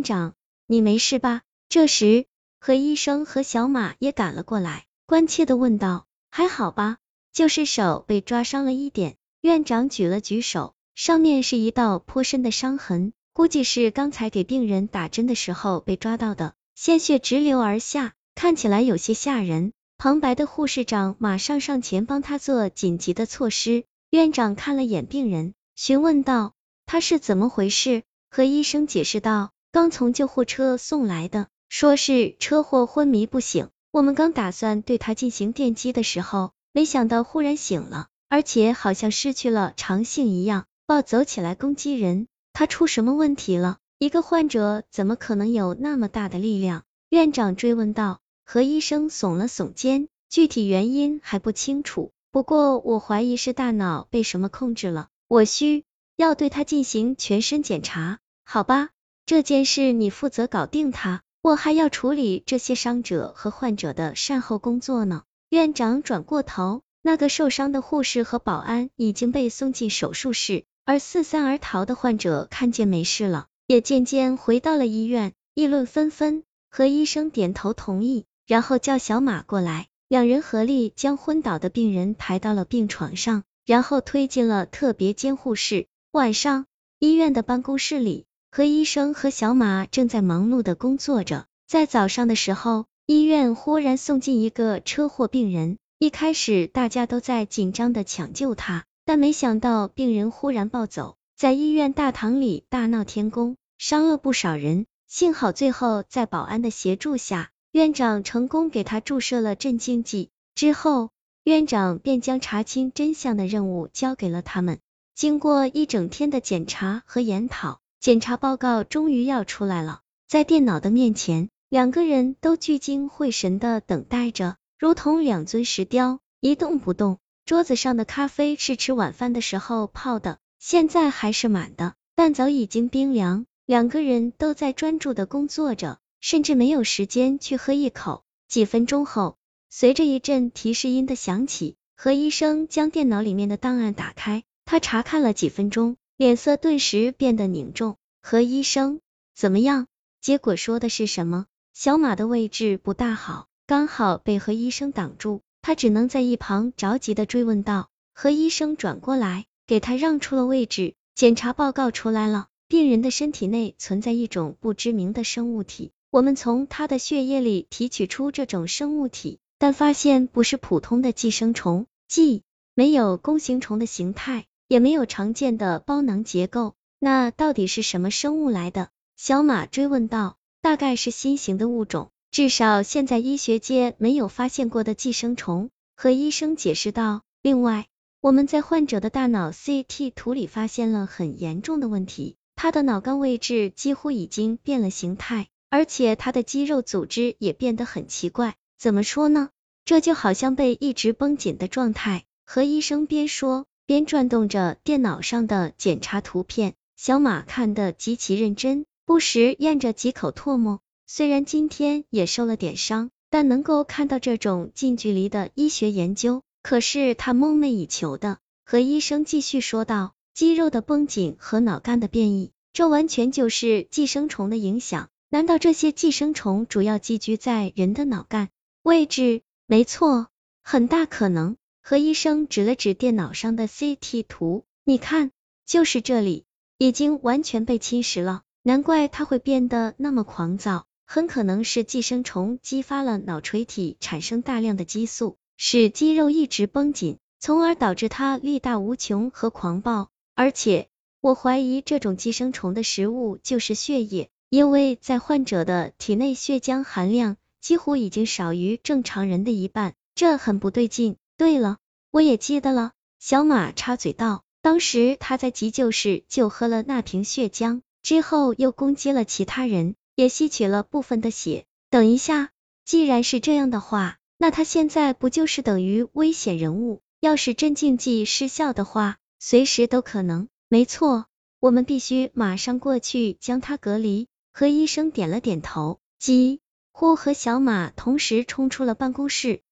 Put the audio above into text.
院长，你没事吧？这时，何医生和小马也赶了过来，关切的问道：“还好吧？就是手被抓伤了一点。”院长举了举手，上面是一道颇深的伤痕，估计是刚才给病人打针的时候被抓到的，鲜血直流而下，看起来有些吓人。旁白的护士长马上上前帮他做紧急的措施。院长看了眼病人，询问道：“他是怎么回事？”何医生解释道：“刚从救护车送来的。”说是车祸昏迷不醒，我们刚打算对他进行电击的时候，没想到忽然醒了，而且好像失去了常性一样，暴走起来攻击人。他出什么问题了？一个患者怎么可能有那么大的力量？院长追问道。何医生耸了耸肩，具体原因还不清楚，不过我怀疑是大脑被什么控制了，我需要对他进行全身检查。好吧，这件事你负责搞定他。我还要处理这些伤者和患者的善后工作呢。院长转过头，那个受伤的护士和保安已经被送进手术室，而四散而逃的患者看见没事了，也渐渐回到了医院，议论纷纷。何医生点头同意，然后叫小马过来，两人合力将昏倒的病人抬到了病床上，然后推进了特别监护室。晚上，医院的办公室里。何医生和小马正在忙碌的工作着，在早上的时候，医院忽然送进一个车祸病人。一开始大家都在紧张的抢救他，但没想到病人忽然暴走，在医院大堂里大闹天宫，伤了不少人。幸好最后在保安的协助下，院长成功给他注射了镇静剂。之后，院长便将查清真相的任务交给了他们。经过一整天的检查和研讨。检查报告终于要出来了，在电脑的面前，两个人都聚精会神的等待着，如同两尊石雕，一动不动。桌子上的咖啡是吃晚饭的时候泡的，现在还是满的，但早已经冰凉。两个人都在专注的工作着，甚至没有时间去喝一口。几分钟后，随着一阵提示音的响起，何医生将电脑里面的档案打开，他查看了几分钟。脸色顿时变得凝重。何医生，怎么样？结果说的是什么？小马的位置不大好，刚好被何医生挡住，他只能在一旁着急的追问道。何医生转过来，给他让出了位置。检查报告出来了，病人的身体内存在一种不知名的生物体，我们从他的血液里提取出这种生物体，但发现不是普通的寄生虫，既没有弓形虫的形态。也没有常见的包囊结构，那到底是什么生物来的？小马追问道。大概是新型的物种，至少现在医学界没有发现过的寄生虫。何医生解释道。另外，我们在患者的大脑 CT 图里发现了很严重的问题，他的脑干位置几乎已经变了形态，而且他的肌肉组织也变得很奇怪。怎么说呢？这就好像被一直绷紧的状态。何医生边说。边转动着电脑上的检查图片，小马看得极其认真，不时咽着几口唾沫。虽然今天也受了点伤，但能够看到这种近距离的医学研究，可是他梦寐以求的。何医生继续说道：“肌肉的绷紧和脑干的变异，这完全就是寄生虫的影响。难道这些寄生虫主要寄居在人的脑干位置？没错，很大可能。”何医生指了指电脑上的 CT 图，你看，就是这里，已经完全被侵蚀了，难怪他会变得那么狂躁，很可能是寄生虫激发了脑垂体产生大量的激素，使肌肉一直绷紧，从而导致他力大无穷和狂暴。而且，我怀疑这种寄生虫的食物就是血液，因为在患者的体内血浆含量几乎已经少于正常人的一半，这很不对劲。对了，我也记得了。小马插嘴道，当时他在急救室就喝了那瓶血浆，之后又攻击了其他人，也吸取了部分的血。等一下，既然是这样的话，那他现在不就是等于危险人物？要是镇静剂失效的话，随时都可能。没错，我们必须马上过去将他隔离。何医生点了点头，几乎和小马同时冲出了办公室。